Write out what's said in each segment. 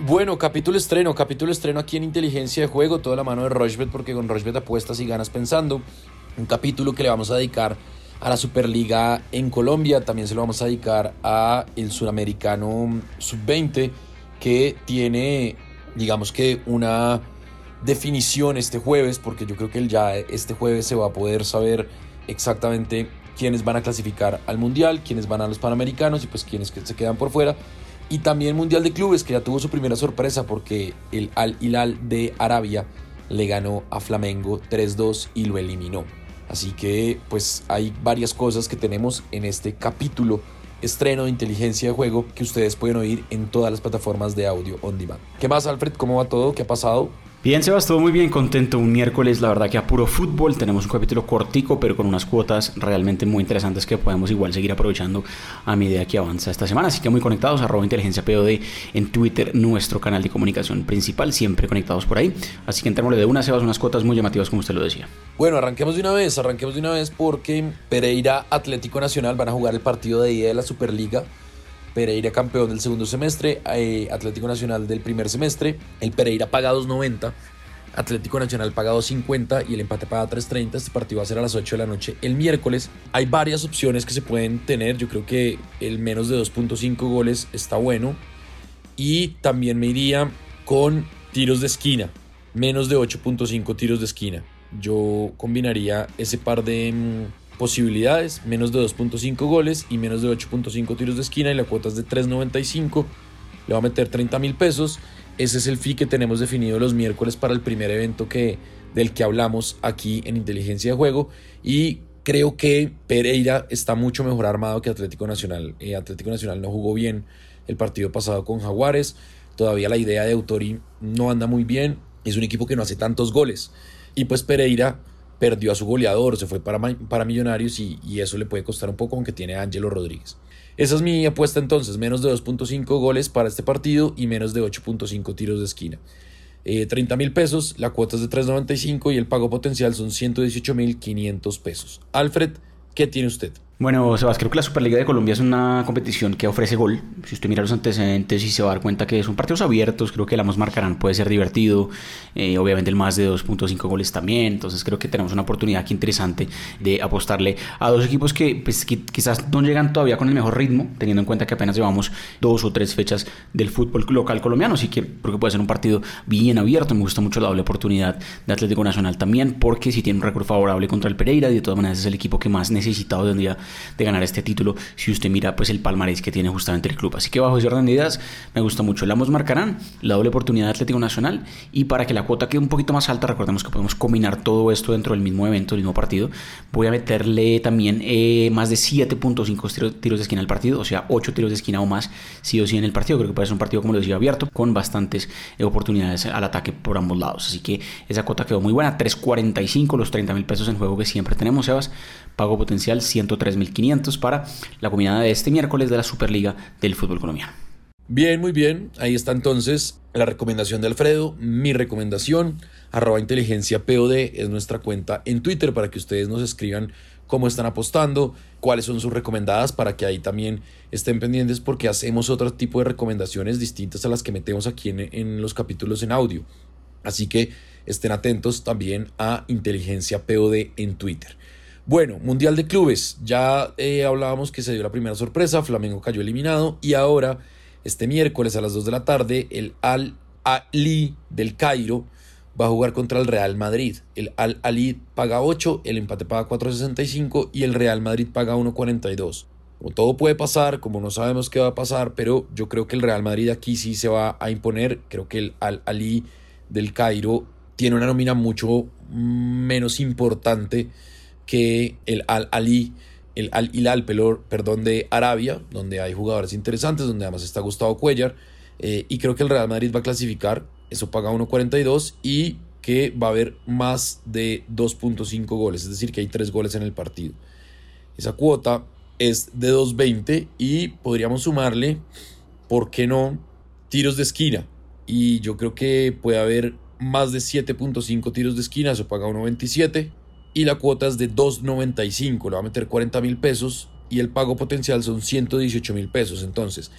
Bueno, capítulo estreno, capítulo estreno aquí en Inteligencia de Juego, toda la mano de Rochbet, porque con Rochbet apuestas y ganas pensando. Un capítulo que le vamos a dedicar a la Superliga en Colombia, también se lo vamos a dedicar a el Suramericano Sub-20, que tiene, digamos que una definición este jueves, porque yo creo que ya este jueves se va a poder saber exactamente quiénes van a clasificar al Mundial, quiénes van a los Panamericanos y pues quiénes se quedan por fuera. Y también Mundial de Clubes, que ya tuvo su primera sorpresa porque el Al Hilal de Arabia le ganó a Flamengo 3-2 y lo eliminó. Así que pues hay varias cosas que tenemos en este capítulo estreno de inteligencia de juego que ustedes pueden oír en todas las plataformas de audio on demand. ¿Qué más Alfred? ¿Cómo va todo? ¿Qué ha pasado? Bien, Sebas, todo muy bien, contento. Un miércoles, la verdad que a puro fútbol. Tenemos un capítulo cortico, pero con unas cuotas realmente muy interesantes que podemos igual seguir aprovechando a medida que avanza esta semana. Así que muy conectados, arroba inteligencia POD en Twitter, nuestro canal de comunicación principal, siempre conectados por ahí. Así que entrémosle de una, Sebas, unas cuotas muy llamativas, como usted lo decía. Bueno, arranquemos de una vez, arranquemos de una vez porque Pereira Atlético Nacional van a jugar el partido de ida de la Superliga Pereira campeón del segundo semestre, eh, Atlético Nacional del primer semestre. El Pereira paga 2.90, Atlético Nacional paga 2.50 y el empate paga 3.30. Este partido va a ser a las 8 de la noche el miércoles. Hay varias opciones que se pueden tener. Yo creo que el menos de 2.5 goles está bueno. Y también me iría con tiros de esquina, menos de 8.5 tiros de esquina. Yo combinaría ese par de mm, posibilidades, menos de 2.5 goles y menos de 8.5 tiros de esquina y la cuota es de 3.95. Le va a meter 30 mil pesos. Ese es el fee que tenemos definido los miércoles para el primer evento que, del que hablamos aquí en Inteligencia de Juego. Y creo que Pereira está mucho mejor armado que Atlético Nacional. Eh, Atlético Nacional no jugó bien el partido pasado con Jaguares. Todavía la idea de Autori no anda muy bien. Es un equipo que no hace tantos goles. Y pues Pereira perdió a su goleador, se fue para, para Millonarios y, eso le puede costar un poco aunque tiene a Rodríguez. Esa es mi apuesta entonces, menos de 2.5 goles para este partido y menos de 8.5 tiros de esquina. 30 eh, mil pesos, la cuota es de 3.95 y el pago potencial son 118 mil 500 pesos. Alfred, ¿qué tiene usted? Bueno, Sebas, creo que la Superliga de Colombia es una competición que ofrece gol. Si usted mira los antecedentes y se va a dar cuenta que son partidos abiertos, creo que la más marcarán puede ser divertido. Eh, obviamente el más de 2.5 goles también. Entonces creo que tenemos una oportunidad aquí interesante de apostarle a dos equipos que, pues, quizás no llegan todavía con el mejor ritmo, teniendo en cuenta que apenas llevamos dos o tres fechas del fútbol local colombiano. Así que creo que puede ser un partido bien abierto. Me gusta mucho la doble oportunidad de Atlético Nacional también, porque si tiene un récord favorable contra el Pereira y de todas maneras es el equipo que más necesitado tendría de ganar este título si usted mira pues el palmarés que tiene justamente el club. Así que bajo ese orden de ideas me gusta mucho. La marcarán la doble oportunidad de Atlético Nacional y para que la cuota quede un poquito más alta, recordemos que podemos combinar todo esto dentro del mismo evento, del mismo partido. Voy a meterle también eh, más de 7.5 tiros de esquina al partido, o sea, 8 tiros de esquina o más, sí o sí en el partido. Creo que puede ser un partido, como lo decía, abierto, con bastantes eh, oportunidades al ataque por ambos lados. Así que esa cuota quedó muy buena, 3.45, los 30 mil pesos en juego que siempre tenemos, Sebas. Pago potencial 103.500 para la combinada de este miércoles de la Superliga del fútbol colombiano. Bien, muy bien. Ahí está entonces la recomendación de Alfredo. Mi recomendación, arroba inteligencia POD, es nuestra cuenta en Twitter para que ustedes nos escriban cómo están apostando, cuáles son sus recomendadas para que ahí también estén pendientes porque hacemos otro tipo de recomendaciones distintas a las que metemos aquí en, en los capítulos en audio. Así que estén atentos también a inteligencia POD en Twitter. Bueno, Mundial de Clubes. Ya eh, hablábamos que se dio la primera sorpresa, Flamengo cayó eliminado y ahora, este miércoles a las 2 de la tarde, el Al-Ali del Cairo va a jugar contra el Real Madrid. El Al-Ali paga 8, el empate paga 4.65 y el Real Madrid paga 1.42. Como todo puede pasar, como no sabemos qué va a pasar, pero yo creo que el Real Madrid aquí sí se va a imponer. Creo que el Al-Ali del Cairo tiene una nómina mucho menos importante que el Al-Ali, el Al-Hilal, perdón, de Arabia, donde hay jugadores interesantes, donde además está Gustavo Cuellar, eh, y creo que el Real Madrid va a clasificar, eso paga 1.42 y que va a haber más de 2.5 goles, es decir, que hay 3 goles en el partido. Esa cuota es de 2.20 y podríamos sumarle, ¿por qué no?, tiros de esquina. Y yo creo que puede haber más de 7.5 tiros de esquina, eso paga 1.27 y la cuota es de 2.95, le va a meter 40 mil pesos y el pago potencial son 118 mil pesos. Entonces,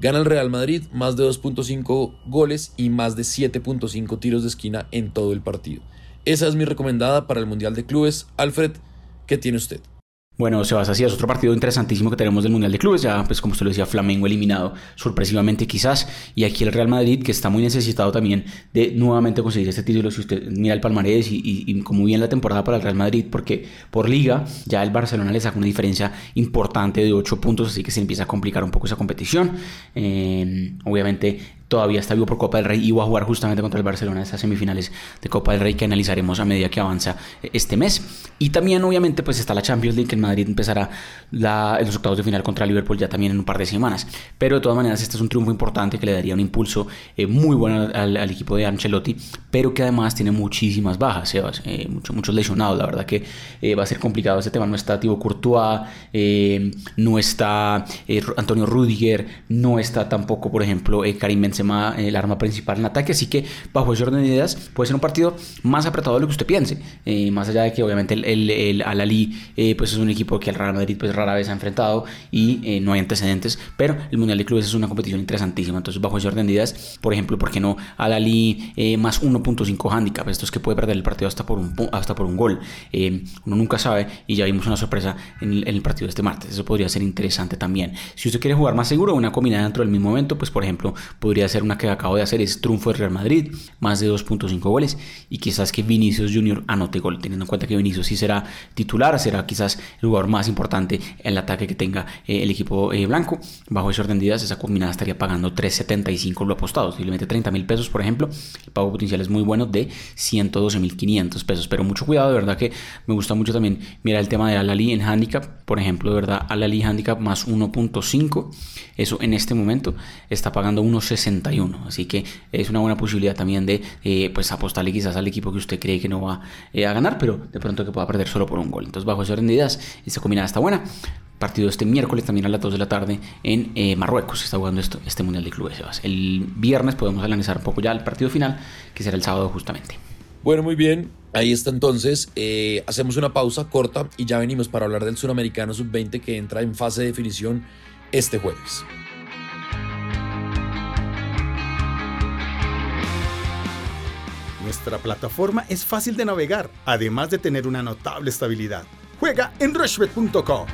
Gana el Real Madrid más de 2.5 goles y más de 7.5 tiros de esquina en todo el partido. Esa es mi recomendada para el Mundial de Clubes. Alfred, ¿qué tiene usted? Bueno, Sebas, así es otro partido interesantísimo que tenemos del Mundial de Clubes. Ya, pues como usted lo decía, Flamengo eliminado sorpresivamente quizás. Y aquí el Real Madrid, que está muy necesitado también de nuevamente conseguir este título. Si usted mira el palmarés y, y, como bien la temporada para el Real Madrid, porque por liga ya el Barcelona le saca una diferencia importante de 8 puntos, así que se empieza a complicar un poco esa competición. Eh, obviamente todavía está vivo por Copa del Rey y va a jugar justamente contra el Barcelona en estas semifinales de Copa del Rey que analizaremos a medida que avanza este mes. Y también obviamente pues está la Champions League que en Madrid empezará los octavos de final contra Liverpool ya también en un par de semanas. Pero de todas maneras este es un triunfo importante que le daría un impulso eh, muy bueno al, equipo de Ancelotti, pero que además tiene muchísimas bajas, eh, muchos lesionados. La verdad que eh, va a ser complicado este tema. No está Thibaut Courtois, no está Antonio Rudiger, no está tampoco por ejemplo Karim Benzema el arma principal en ataque. Así que, bajo ese orden de ideas, puede ser un partido más apretado de lo que usted piense. Eh, más allá de que, obviamente, el, el, eh, pues es un equipo que el Real Madrid pues, rara vez ha enfrentado y eh, no hay antecedentes. Pero el Mundial de Clubes es una competición interesantísima. Entonces, bajo ese orden de ideas, por ejemplo, ¿por qué no Al-Ali más 1.5 handicap? Esto es que puede perder el partido hasta por un, hasta por un gol. uno nunca sabe y ya vimos una sorpresa en el, en el partido de este martes. Eso podría ser interesante también. Si usted quiere jugar más seguro, una combinada dentro del mismo momento, pues por ejemplo, podría ser una que acabo de hacer es triunfo de Real Madrid, más de 2.5 goles y quizás que Vinicius Junior anote gol, teniendo en cuenta que Vinicius sí será titular, será quizás el jugador más importante en el ataque que tenga eh, el equipo eh, blanco. Bajo ese orden de ideas, esa combinada estaría pagando 3.75 lo apostado. Si le mete 30 mil pesos, por ejemplo, el pago potencial es muy bueno de 112.500 pesos. Pero mucho cuidado, de verdad que me gusta mucho también mirar el tema de Alali en handicap, por ejemplo, de verdad, Alali handicap más 1.5, eso en este momento está pagando 1.61. Así que es una buena posibilidad también de eh, pues apostarle quizás al equipo que usted cree que no va eh, a ganar, pero de pronto que pueda perder solo por un gol. Entonces, bajo ese orden de ideas, esta combinada está buena. Partido este miércoles también a las 2 de la tarde en eh, Marruecos. Está jugando esto, este Mundial de Clubes. El viernes podemos analizar un poco ya el partido final, que será el sábado justamente. Bueno, muy bien. Ahí está entonces. hacemos una pausa corta y ya venimos para hablar del Suramericano Sub-20 que entra en fase de definición este jueves. Nuestra plataforma es fácil de navegar, además de tener una notable estabilidad. Juega en rushbet.com.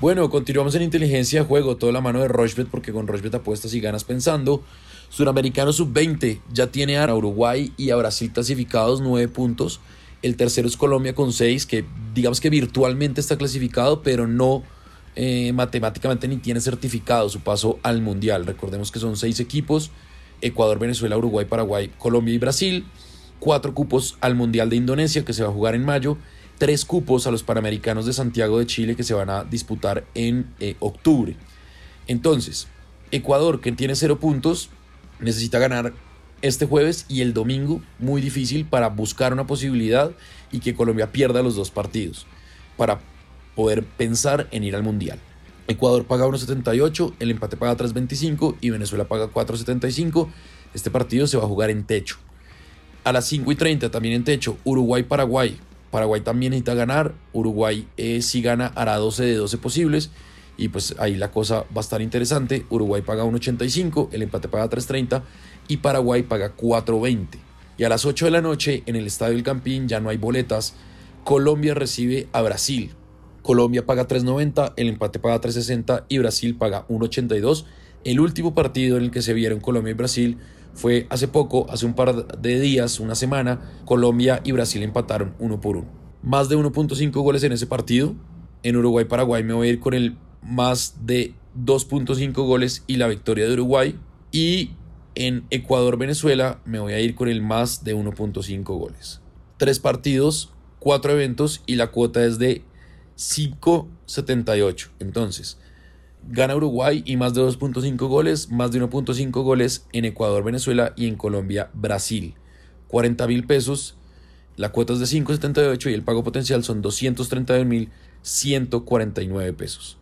Bueno, continuamos en inteligencia de juego, toda la mano de Rochbet, porque con Rochbet apuestas y ganas pensando. Suramericano sub-20 ya tiene a Uruguay y a Brasil clasificados 9 puntos. El tercero es Colombia con 6, que digamos que virtualmente está clasificado, pero no eh, matemáticamente ni tiene certificado su paso al Mundial. Recordemos que son seis equipos, Ecuador, Venezuela, Uruguay, Paraguay, Colombia y Brasil, cuatro cupos al Mundial de Indonesia que se va a jugar en mayo, tres cupos a los Panamericanos de Santiago de Chile que se van a disputar en eh, octubre. Entonces, Ecuador, que tiene cero puntos, necesita ganar este jueves y el domingo, muy difícil para buscar una posibilidad y que Colombia pierda los dos partidos. Para poder pensar en ir al Mundial. Ecuador paga 1.78, el empate paga 3.25 y Venezuela paga 4.75. Este partido se va a jugar en techo. A las 5 y 30 también en techo, Uruguay-Paraguay. Paraguay también necesita ganar. Uruguay eh, si gana hará 12 de 12 posibles. Y pues ahí la cosa va a estar interesante. Uruguay paga 1.85, el empate paga 3.30 y Paraguay paga 4.20. Y a las 8 de la noche en el Estadio del Campín ya no hay boletas. Colombia recibe a Brasil. Colombia paga 3.90, el empate paga 3.60 y Brasil paga 1.82. El último partido en el que se vieron Colombia y Brasil fue hace poco, hace un par de días, una semana, Colombia y Brasil empataron uno por uno. Más de 1.5 goles en ese partido. En Uruguay-Paraguay me voy a ir con el más de 2.5 goles y la victoria de Uruguay. Y en Ecuador-Venezuela me voy a ir con el más de 1.5 goles. Tres partidos, cuatro eventos y la cuota es de 5.78. Entonces, gana Uruguay y más de 2.5 goles, más de 1.5 goles en Ecuador, Venezuela y en Colombia, Brasil. 40 mil pesos, la cuota es de 5.78 y el pago potencial son 231 mil 149 pesos.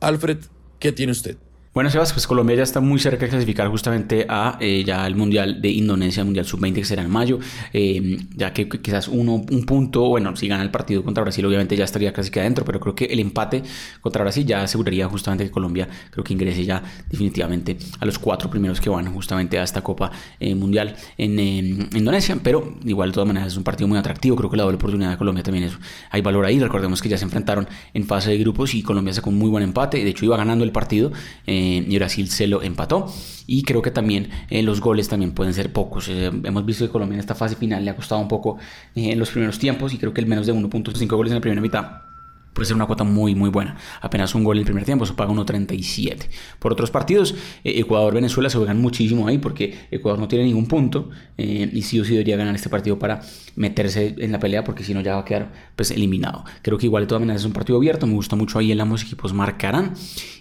Alfred, ¿qué tiene usted? Bueno, Sebas, pues Colombia ya está muy cerca de clasificar justamente a eh, ya el Mundial de Indonesia, el Mundial Sub-20 que será en mayo, eh, ya que quizás uno, un punto, bueno, si gana el partido contra Brasil obviamente ya estaría casi que adentro, pero creo que el empate contra Brasil ya aseguraría justamente que Colombia creo que ingrese ya definitivamente a los cuatro primeros que van justamente a esta Copa eh, Mundial en Indonesia, pero igual de todas maneras es un partido muy atractivo, creo que la doble oportunidad de Colombia también es, hay valor ahí, recordemos que ya se enfrentaron en fase de grupos y Colombia sacó un muy buen empate, de hecho iba ganando el partido y Brasil se lo empató. Y creo que también eh, los goles también pueden ser pocos. Eh, hemos visto que Colombia en esta fase final le ha costado un poco eh, en los primeros tiempos y creo que el menos de 1.5 goles en la primera mitad puede ser una cuota muy muy buena. Apenas un gol en el primer tiempo, se paga 1.37. Por otros partidos, eh, Ecuador-Venezuela se juegan muchísimo ahí porque Ecuador no tiene ningún punto eh, y sí o sí debería ganar este partido para meterse en la pelea porque si no ya va a quedar pues eliminado. Creo que igual de todas maneras es un partido abierto, me gusta mucho ahí el ambos equipos marcarán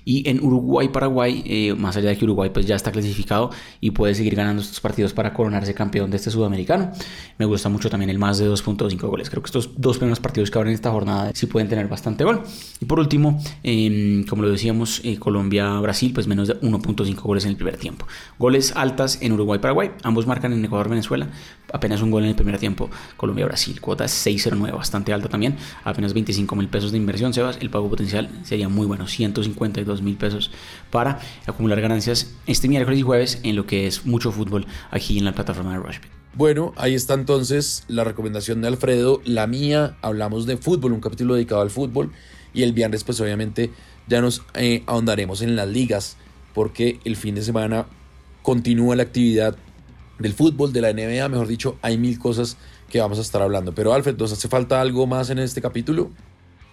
y en Uruguay-Paraguay, eh, más allá de que Uruguay pues ya está clasificado y puede seguir ganando estos partidos para coronarse campeón de este sudamericano, me gusta mucho también el más de 2.5 goles. Creo que estos dos primeros partidos que abren esta jornada sí pueden tener bastante bastante gol. Y por último, em, como lo decíamos, eh, Colombia-Brasil, pues menos de 1.5 goles en el primer tiempo. Goles altas en Uruguay-Paraguay, ambos marcan en Ecuador-Venezuela, apenas un gol en el primer tiempo. Colombia-Brasil, cuota 6.09, bastante alta también, apenas 25 mil pesos de inversión, Sebas. El pago potencial sería muy bueno, 152 mil pesos para acumular ganancias este miércoles y jueves en lo que es mucho fútbol aquí en la plataforma de Rushbet. Bueno, ahí está entonces la recomendación de Alfredo, la mía, hablamos de fútbol, un capítulo dedicado al fútbol y el viernes pues obviamente ya nos eh, ahondaremos en las ligas porque el fin de semana continúa la actividad del fútbol, de la NBA, mejor dicho, hay mil cosas que vamos a estar hablando. Pero Alfred, ¿nos hace falta algo más en este capítulo?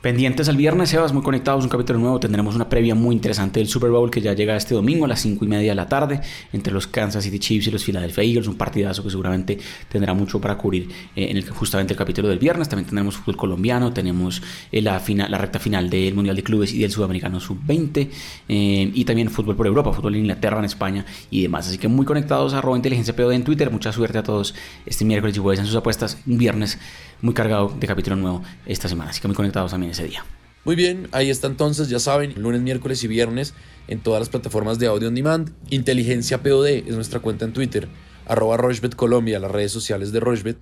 Pendientes al viernes, Sebas, muy conectados, un capítulo nuevo. Tendremos una previa muy interesante del Super Bowl que ya llega este domingo a las 5 y media de la tarde entre los Kansas City Chiefs y los Philadelphia Eagles. Un partidazo que seguramente tendrá mucho para cubrir eh, en el justamente el capítulo del viernes. También tendremos fútbol colombiano, tenemos eh, la, final, la recta final del Mundial de Clubes y del Sudamericano Sub-20 eh, y también fútbol por Europa, fútbol en Inglaterra, en España y demás. Así que muy conectados a inteligencia POD en Twitter. Mucha suerte a todos este miércoles y jueves en sus apuestas. Un viernes muy cargado de capítulo nuevo esta semana. Así que muy conectados también ese día. Muy bien, ahí está entonces, ya saben, lunes, miércoles y viernes en todas las plataformas de audio on demand. Inteligencia POD es nuestra cuenta en Twitter, arroba Rochbet Colombia, las redes sociales de Rochbet,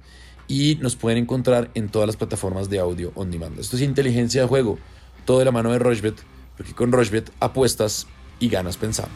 y nos pueden encontrar en todas las plataformas de audio on demand. Esto es inteligencia de juego, todo de la mano de Rochbet, porque con Rochbet apuestas y ganas pensando.